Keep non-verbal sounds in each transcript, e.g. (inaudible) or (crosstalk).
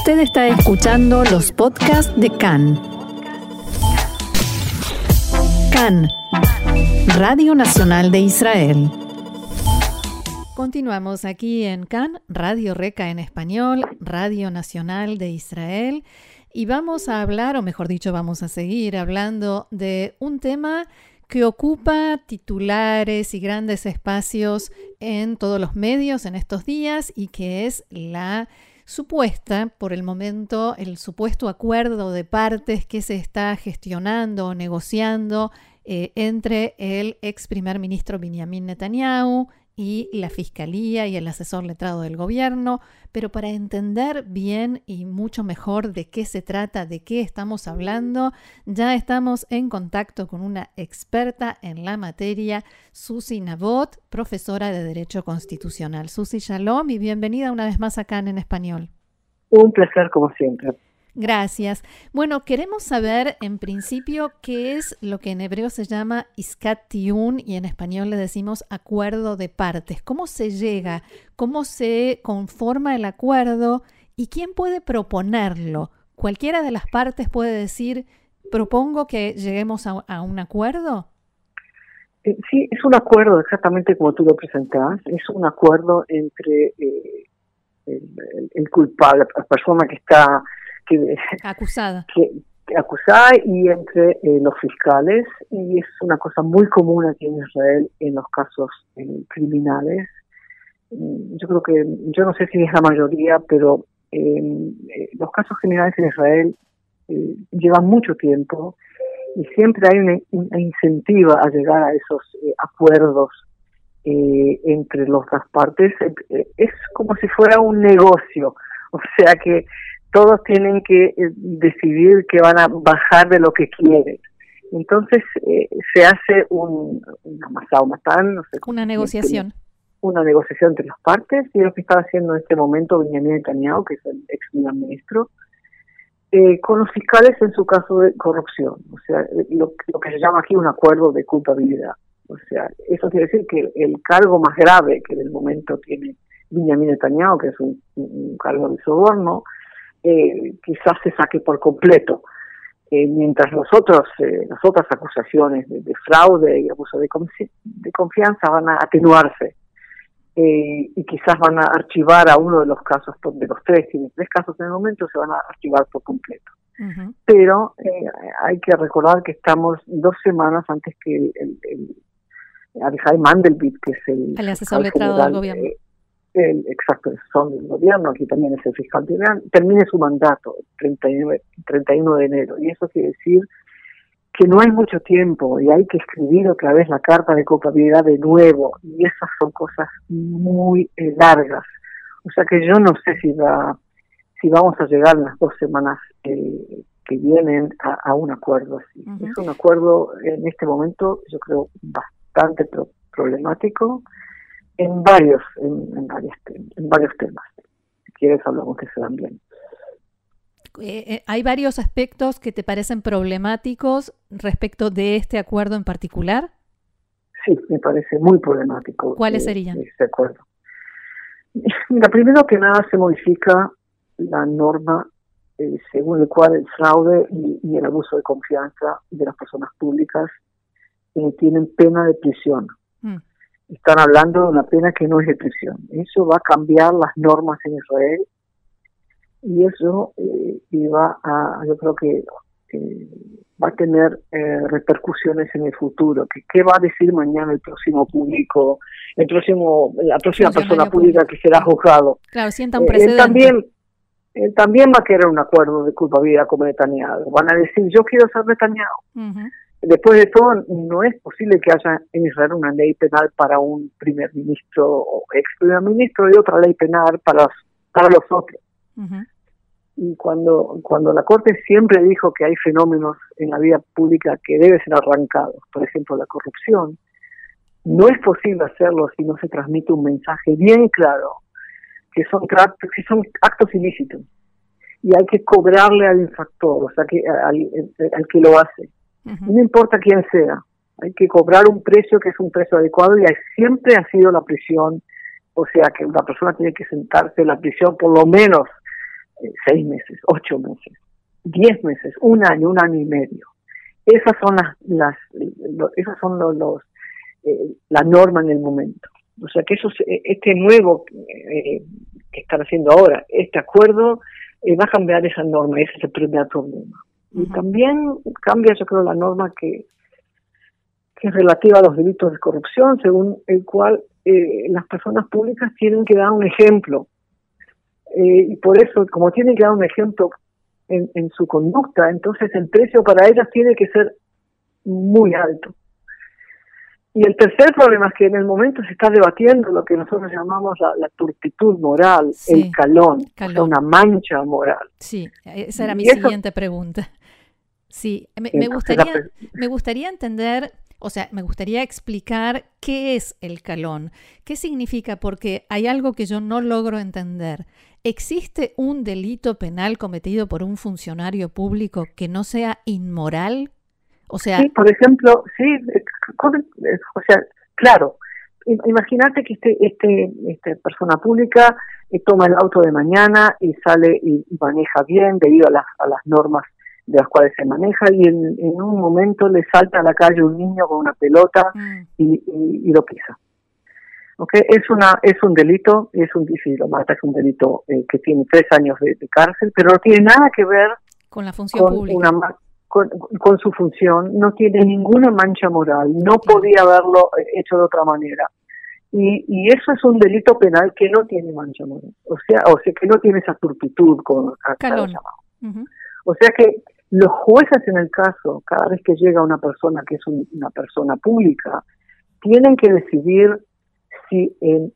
Usted está escuchando los podcasts de CAN. CAN, Radio Nacional de Israel. Continuamos aquí en CAN, Radio Reca en español, Radio Nacional de Israel. Y vamos a hablar, o mejor dicho, vamos a seguir hablando de un tema que ocupa titulares y grandes espacios en todos los medios en estos días y que es la supuesta, por el momento, el supuesto acuerdo de partes que se está gestionando o negociando eh, entre el ex primer ministro Benjamin Netanyahu y la Fiscalía y el asesor letrado del gobierno, pero para entender bien y mucho mejor de qué se trata, de qué estamos hablando, ya estamos en contacto con una experta en la materia, Susi Nabot, profesora de Derecho Constitucional. Susi Shalom y bienvenida una vez más acá en Español. Un placer como siempre. Gracias. Bueno, queremos saber en principio qué es lo que en hebreo se llama Iskat y en español le decimos acuerdo de partes. ¿Cómo se llega? ¿Cómo se conforma el acuerdo? ¿Y quién puede proponerlo? ¿Cualquiera de las partes puede decir, propongo que lleguemos a, un acuerdo? Eh, sí, es un acuerdo exactamente como tú lo presentas. Es un acuerdo entre eh, el culpable, la persona que está acusada. (laughs) Que, acusada y entre eh, los fiscales y es una cosa muy común aquí en Israel en los casos eh, criminales. Mm, yo creo que, yo no sé si es la mayoría, pero em, eh, los casos criminales en Israel llevan mucho tiempo y siempre hay una, una incentiva a llegar a esos acuerdos entre las dos partes. es como si fuera un negocio, (laughs) o sea que todos tienen que eh, decidir que van a bajar de lo que quieren. Entonces eh, se hace un, una no sé, una negociación. Una negociación entre las partes y lo que está haciendo en este momento Benjamin Netanyahu, que es el ex ministro, eh, con los fiscales en su caso de corrupción. O sea, lo, que se llama aquí un acuerdo de culpabilidad. O sea, eso quiere decir que el cargo más grave que en el momento tiene Benjamin Netanyahu, que es un, un cargo de soborno, eh, quizás se saque por completo. Eh, mientras los otros, eh, las otras acusaciones de, fraude y abuso de, de, confianza van a atenuarse y quizás van a archivar a uno de los casos, de los tres, tiene tres casos en el momento, se van a archivar por completo. Pero hay que recordar que estamos dos semanas antes que el, el, Mandelblit, que es el, el asesor letrado del gobierno el exacto son del gobierno, aquí también es el fiscal termine su mandato el 39, 31 de enero. Y eso quiere decir que no hay mucho tiempo y hay que escribir otra vez la carta de culpabilidad de nuevo. Y esas son cosas muy eh, largas. O sea que yo no sé si va si vamos a llegar en las dos semanas eh, que vienen a, un acuerdo así. Es un acuerdo en este momento, yo creo, bastante problemático en varios, en, varios, en varios temas. Si quieres hablamos que se dan bien. Eh, eh, ¿Hay varios aspectos que te parecen problemáticos respecto de este acuerdo en particular? Sí, me parece muy problemático. ¿Cuáles eh, serían? Este acuerdo. (laughs) Mira, primero que nada se modifica la norma según el cual el fraude y, el abuso de confianza de las personas públicas tienen pena de prisión. Están hablando de una pena que no es de prisión. Eso va a cambiar las normas en Israel y eso eh, va a, yo creo que va a tener eh, repercusiones en el futuro. Que, ¿Qué va a decir mañana el próximo público, el próximo, la próxima persona pública que será juzgado? Claro, sienta un precedente. él también, él también va a querer un acuerdo de culpabilidad como Netanyahu. Van a decir, yo quiero ser Netanyahu. Después de todo, no es posible que haya en Israel una ley penal para un primer ministro o ex primer ministro y otra ley penal para, para los otros. Y cuando, cuando la Corte siempre dijo que hay fenómenos en la vida pública que deben ser arrancados, por ejemplo la corrupción, no es posible hacerlo si no se transmite un mensaje bien claro que son, que son actos ilícitos. Y hay que cobrarle al infractor, o sea, que, al que lo hace no importa quién sea, hay que cobrar un precio que es un precio adecuado y siempre ha sido la prisión, o sea que una persona tiene que sentarse en la prisión por lo menos eh, seis meses, ocho meses, diez meses, un año, un año y medio. Esas son las, las esas son los, eh, la norma en el momento. O sea que eso, este nuevo eh, que están haciendo ahora, este acuerdo va a cambiar esa norma, ese es el primer problema. Y también cambia, yo creo, la norma que, que es relativa a los delitos de corrupción, según el cual eh, las personas públicas tienen que dar un ejemplo. Eh, y por eso, como tienen que dar un ejemplo en, en su conducta, entonces el precio para ellas tiene que ser muy alto. Y el tercer problema es que en el momento se está debatiendo lo que nosotros llamamos la, turpitud moral, el calón, una mancha moral. Sí, esa era mi siguiente pregunta. Sí, me, me (laughs) gustaría, me gustaría entender o sea, me gustaría explicar qué es el calón, qué significa, porque hay algo que yo no logro entender. ¿Existe un delito penal cometido por un funcionario público que no sea inmoral? O sea, sí, por ejemplo, sí, o sea, claro. Imagínate que este, este, este persona pública eh, toma el auto de mañana y sale y, maneja bien debido a las, a las normas de las cuales se maneja y en, un momento le salta a la calle un niño con una pelota mm. y, lo pisa. Okay, es una es un delito, es un si lo mata es un delito eh, que tiene tres años de, cárcel, pero no tiene nada que ver con la función pública. con, su función, no tiene ninguna mancha moral, no podía haberlo eh, hecho de otra manera. Y, y, eso es un delito penal que no tiene mancha moral, o sea, o sea que no tiene esa turpitud con Calón. O sea que los jueces en el caso, cada vez que llega una persona que es una persona pública, tienen que decidir si el,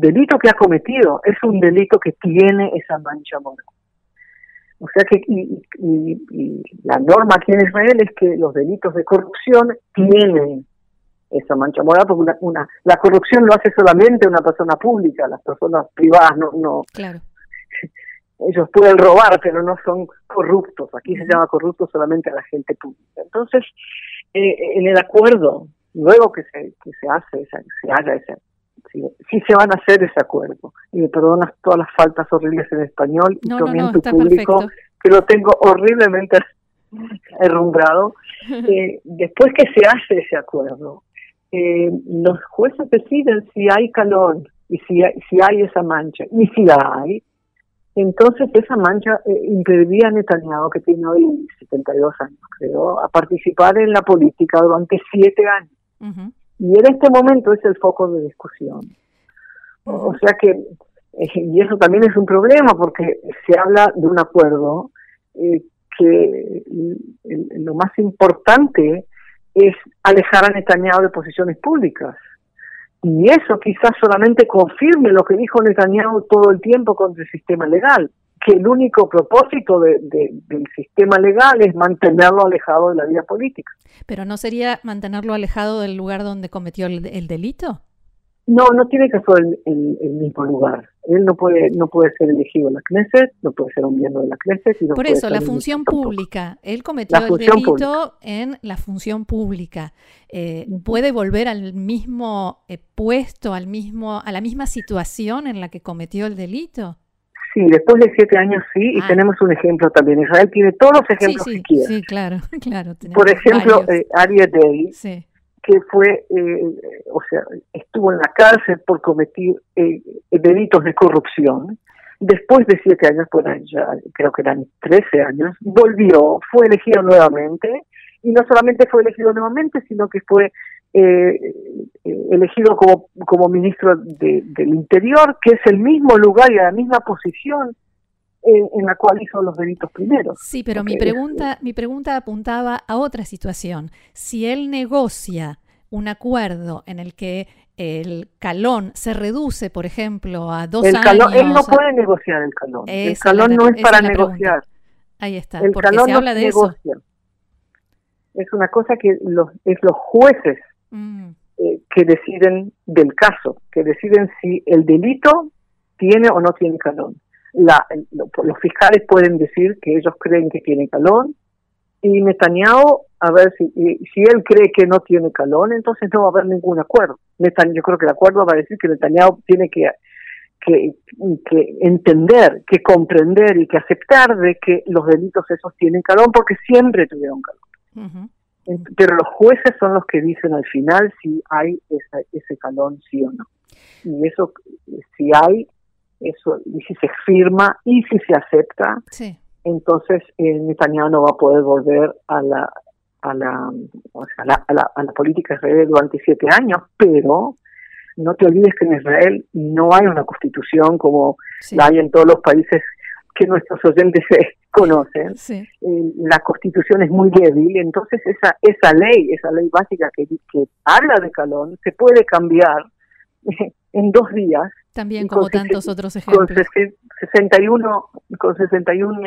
delito que ha cometido es un delito que tiene esa mancha moral. O sea que y, la norma aquí en Israel es que los delitos de corrupción tienen esa mancha moral porque una, la corrupción lo hace solamente una persona pública, las personas privadas no, no claro ellos pueden robar, pero no son corruptos. Aquí se llama corrupto solamente a la gente pública. Entonces, eh, en el acuerdo, luego que se, que se hace, se haga ese, si, se van a hacer ese acuerdo. Y me perdonas todas las faltas horribles en español y también tu público, que lo tengo horriblemente (laughs) herrumbrado. (laughs) Eh, después que se hace ese acuerdo, eh, los jueces deciden si hay calor y si si hay esa mancha. Y si la hay, entonces esa mancha eh, impediría a Netanyahu, que tiene hoy 72 años, creo, a participar en la política durante siete años. Y en este momento es el foco de discusión. O sea que, eh, y eso también es un problema porque se habla de un acuerdo eh, que lo más importante es alejar a Netanyahu de posiciones públicas. Y eso quizás solamente confirme lo que dijo Netanyahu todo el tiempo contra el sistema legal, que el único propósito de, del sistema legal es mantenerlo alejado de la vida política. ¿Pero no sería mantenerlo alejado del lugar donde cometió el delito? No, no tiene que ser el, el, mismo lugar. Él no puede no puede ser elegido en la Knesset, no puede ser un miembro de la Knesset. Por eso, la función pública. Él cometió el delito en la función pública. Eh, ¿Puede volver al mismo eh, puesto, al mismo, a la misma situación en la que cometió el delito? Sí, después de siete años sí, y ah. tenemos un ejemplo también. Israel tiene todos los ejemplos que quiere. Sí, claro, (laughs) claro. Por ejemplo, eh, Day. Sí que fue, eh, o sea, estuvo en la cárcel por cometer eh, delitos de corrupción. Después de siete años, pues ya creo que eran trece años, volvió, fue elegido nuevamente, y no solamente fue elegido nuevamente, sino que fue eh, elegido como, como ministro del Interior, que es el mismo lugar y la misma posición en, la cual hizo los delitos primeros. Sí, pero mi pregunta, mi pregunta apuntaba a otra situación. Si él negocia un acuerdo en el que el calón se reduce, por ejemplo, a dos el años. Él no puede negociar el calón. El calón no es para negociar. Ahí está, el porque se habla de negocia. eso. Es una cosa que los, es los jueces mm. eh, que deciden del caso, que deciden si el delito tiene o no tiene calón la, los fiscales pueden decir que ellos creen que tiene calón y Netanyahu, a ver si, si él cree que no tiene calón, entonces no va a haber ningún acuerdo. yo creo que el acuerdo va a decir que Netanyahu tiene que, que, que, entender, que comprender y que aceptar de que los delitos esos tienen calón porque siempre tuvieron calón. Pero los jueces son los que dicen al final si hay ese calón, sí o no. Y eso, si hay, eso, y si se firma y si se acepta, entonces eh, Netanyahu no va a poder volver a la, a la, a la, a la, política israelí durante siete años, pero no te olvides que en Israel no hay una constitución como la hay en todos los países que nuestros oyentes (laughs) conocen. Eh, la constitución es muy débil, entonces esa, esa ley, esa ley básica que, que habla de Calón, se puede cambiar (laughs) en dos días. También como tantos otros ejemplos. Con 61, con 61,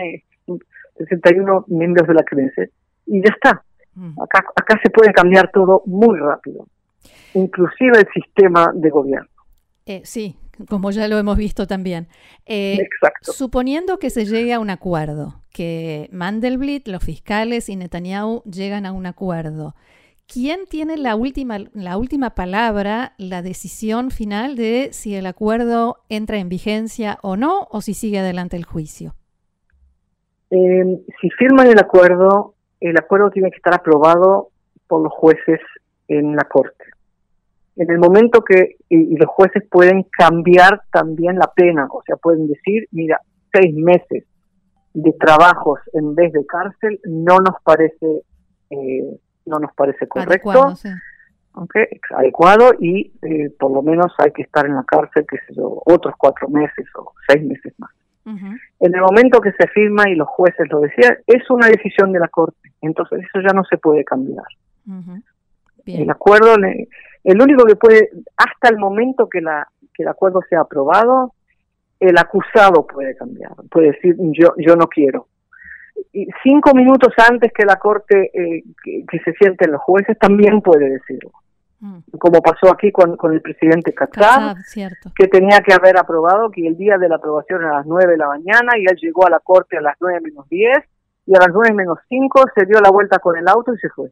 61 miembros de la Knesset y ya está. Mm. Acá, acá se puede cambiar todo muy rápido inclusive el sistema de gobierno. Eh, sí, como ya lo hemos visto también. Eh, Exacto. Suponiendo que se llegue a un acuerdo, que Mandelblit, los fiscales y Netanyahu llegan a un acuerdo, ¿quién tiene la última, la última palabra, la decisión final de si el acuerdo entra en vigencia o no, o si sigue adelante el juicio? Eh, si firman el acuerdo, el acuerdo tiene que estar aprobado por los jueces en la Corte en el momento que y, los jueces pueden cambiar también la pena, o sea, pueden decir, mira, seis meses de trabajos en vez de cárcel no nos parece eh, no nos parece correcto, adecuado, sí. adecuado y eh, por lo menos hay que estar en la cárcel, qué sé yo, otros cuatro meses o seis meses más. En el momento que se firma y los jueces lo decían, es una decisión de la Corte, entonces eso ya no se puede cambiar. El acuerdo, el único que puede, hasta el momento que, la, que el acuerdo sea aprobado, el acusado puede cambiar, puede decir yo, yo no quiero. Y cinco minutos antes que la corte, eh, que, se sienten los jueces, también puede decirlo. Mm. Como pasó aquí con, con el presidente Qatar, que tenía que haber aprobado, que el día de la aprobación era a las nueve de la mañana y él llegó a la corte a las nueve menos diez y a las nueve menos cinco se dio la vuelta con el auto y se fue.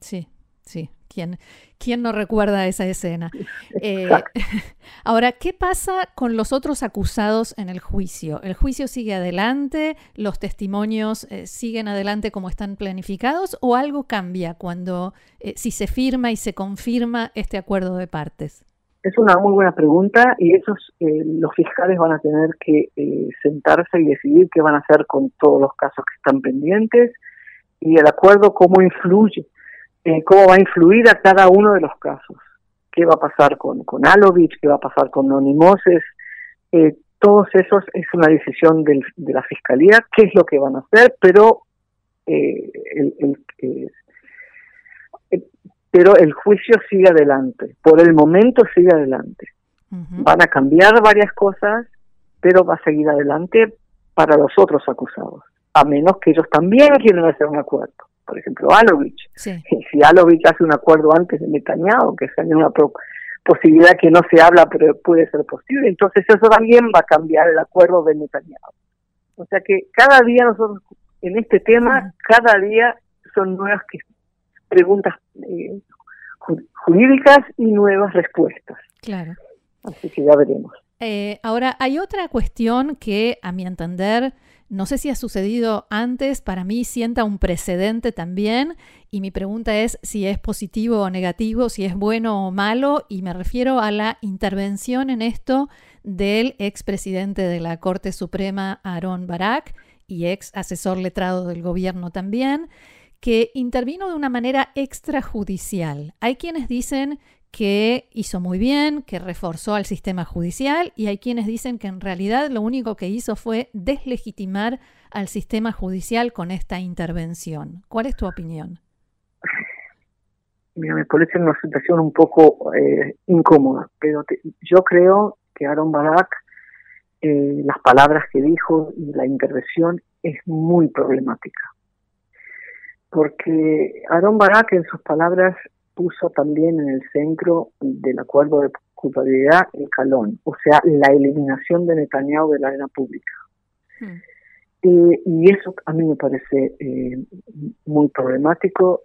Sí, sí, ¿Quién, quién no recuerda esa escena? (laughs) Eh, (laughs) ahora, ¿qué pasa con los otros acusados en el juicio? ¿El juicio sigue adelante? ¿Los testimonios eh, siguen adelante como están planificados? ¿O algo cambia cuando, eh, si se firma y se confirma este acuerdo de partes? Es una muy buena pregunta y esos los fiscales van a tener que sentarse y decidir qué van a hacer con todos los casos que están pendientes y el acuerdo cómo influye eh, cómo va a influir a cada uno de los casos. ¿Qué va a pasar con, con Alovich? ¿Qué va a pasar con Nonimoses? Eh, todos esos es una decisión del, de la Fiscalía, qué es lo que van a hacer, pero eh, el, pero el juicio sigue adelante, por el momento sigue adelante. Van a cambiar varias cosas, pero va a seguir adelante para los otros acusados, a menos que ellos también quieran hacer un acuerdo por ejemplo, Alovich. (laughs) Si Alovich hace un acuerdo antes de Netanyahu, que sea una posibilidad que no se habla, pero puede ser posible, entonces eso también va a cambiar el acuerdo de Netanyahu. O sea que cada día nosotros, en este tema, cada día son nuevas preguntas eh, jurídicas y nuevas respuestas. Claro. Así que ya veremos. Eh, ahora, hay otra cuestión que, a mi entender, no sé si ha sucedido antes, para mí sienta un precedente también y mi pregunta es si es positivo o negativo, si es bueno o malo y me refiero a la intervención en esto del expresidente de la Corte Suprema, Aaron Barak, y ex asesor letrado del gobierno también, que intervino de una manera extrajudicial. Hay quienes dicen que hizo muy bien, que reforzó al sistema judicial y hay quienes dicen que en realidad lo único que hizo fue deslegitimar al sistema judicial con esta intervención. ¿Cuál es tu opinión? Mira, me parece una situación un poco eh, incómoda, pero yo creo que Aaron Barak, eh, las palabras que dijo y la intervención es muy problemática. Porque Aaron Barak en sus palabras puso también en el centro del acuerdo de culpabilidad el calón, o sea, la eliminación de Netanyahu de la arena pública. Hmm. y eso a mí me parece eh, muy problemático.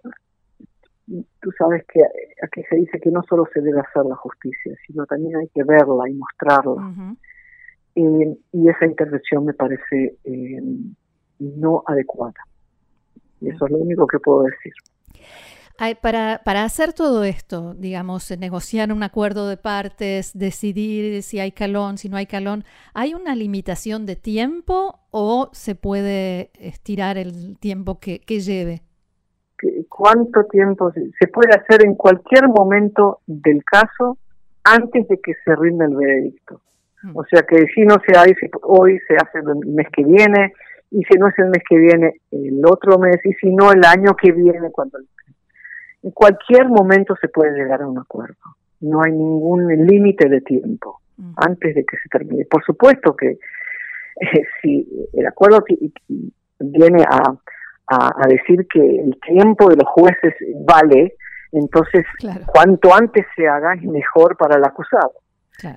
Tú sabes que aquí se dice que no solo se debe hacer la justicia, sino también hay que verla y mostrarla. y esa intervención me parece no adecuada. Y eso es lo único que puedo decir. Para, para, hacer todo esto, digamos, negociar un acuerdo de partes, decidir si hay calón, si no hay calón, ¿hay una limitación de tiempo o se puede estirar el tiempo que, que lleve? ¿Cuánto tiempo? Se puede hacer en cualquier momento del caso antes de que se rinda el veredicto. Mm. O sea que si no se hace hoy, se hace el mes que viene, y si no es el mes que viene, el otro mes, y si no, el año que viene, cuando en cualquier momento se puede llegar a un acuerdo. No hay ningún límite de tiempo antes de que se termine. Por supuesto que eh, si el acuerdo viene a, a, decir que el tiempo de los jueces vale, entonces cuanto antes se haga es mejor para el acusado.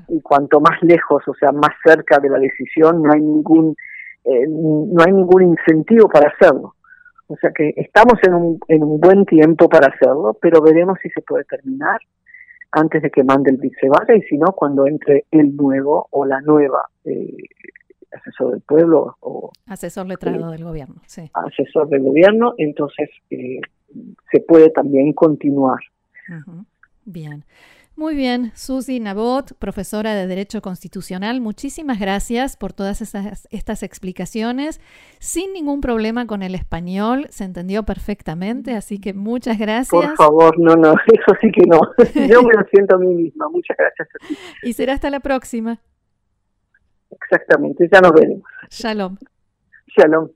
Y cuanto más lejos, o sea, más cerca de la decisión, no hay ningún eh, no hay ningún incentivo para hacerlo. O sea que estamos en un, en un buen tiempo para hacerlo, pero veremos si se puede terminar antes de que mande el vaya y si no, cuando entre el nuevo o la nueva eh, asesor del pueblo o asesor letrado del gobierno, sí. Asesor del gobierno, entonces eh, se puede también continuar. Bien. Muy bien, Susi Nabot, profesora de Derecho Constitucional, muchísimas gracias por todas estas explicaciones. Sin ningún problema con el español, se entendió perfectamente, así que muchas gracias. Por favor, no, no, (laughs) eso sí que no. (laughs) Yo me lo siento a mí misma. Muchas gracias a ti. Y será hasta la próxima. Exactamente, ya nos veremos. Shalom. Shalom.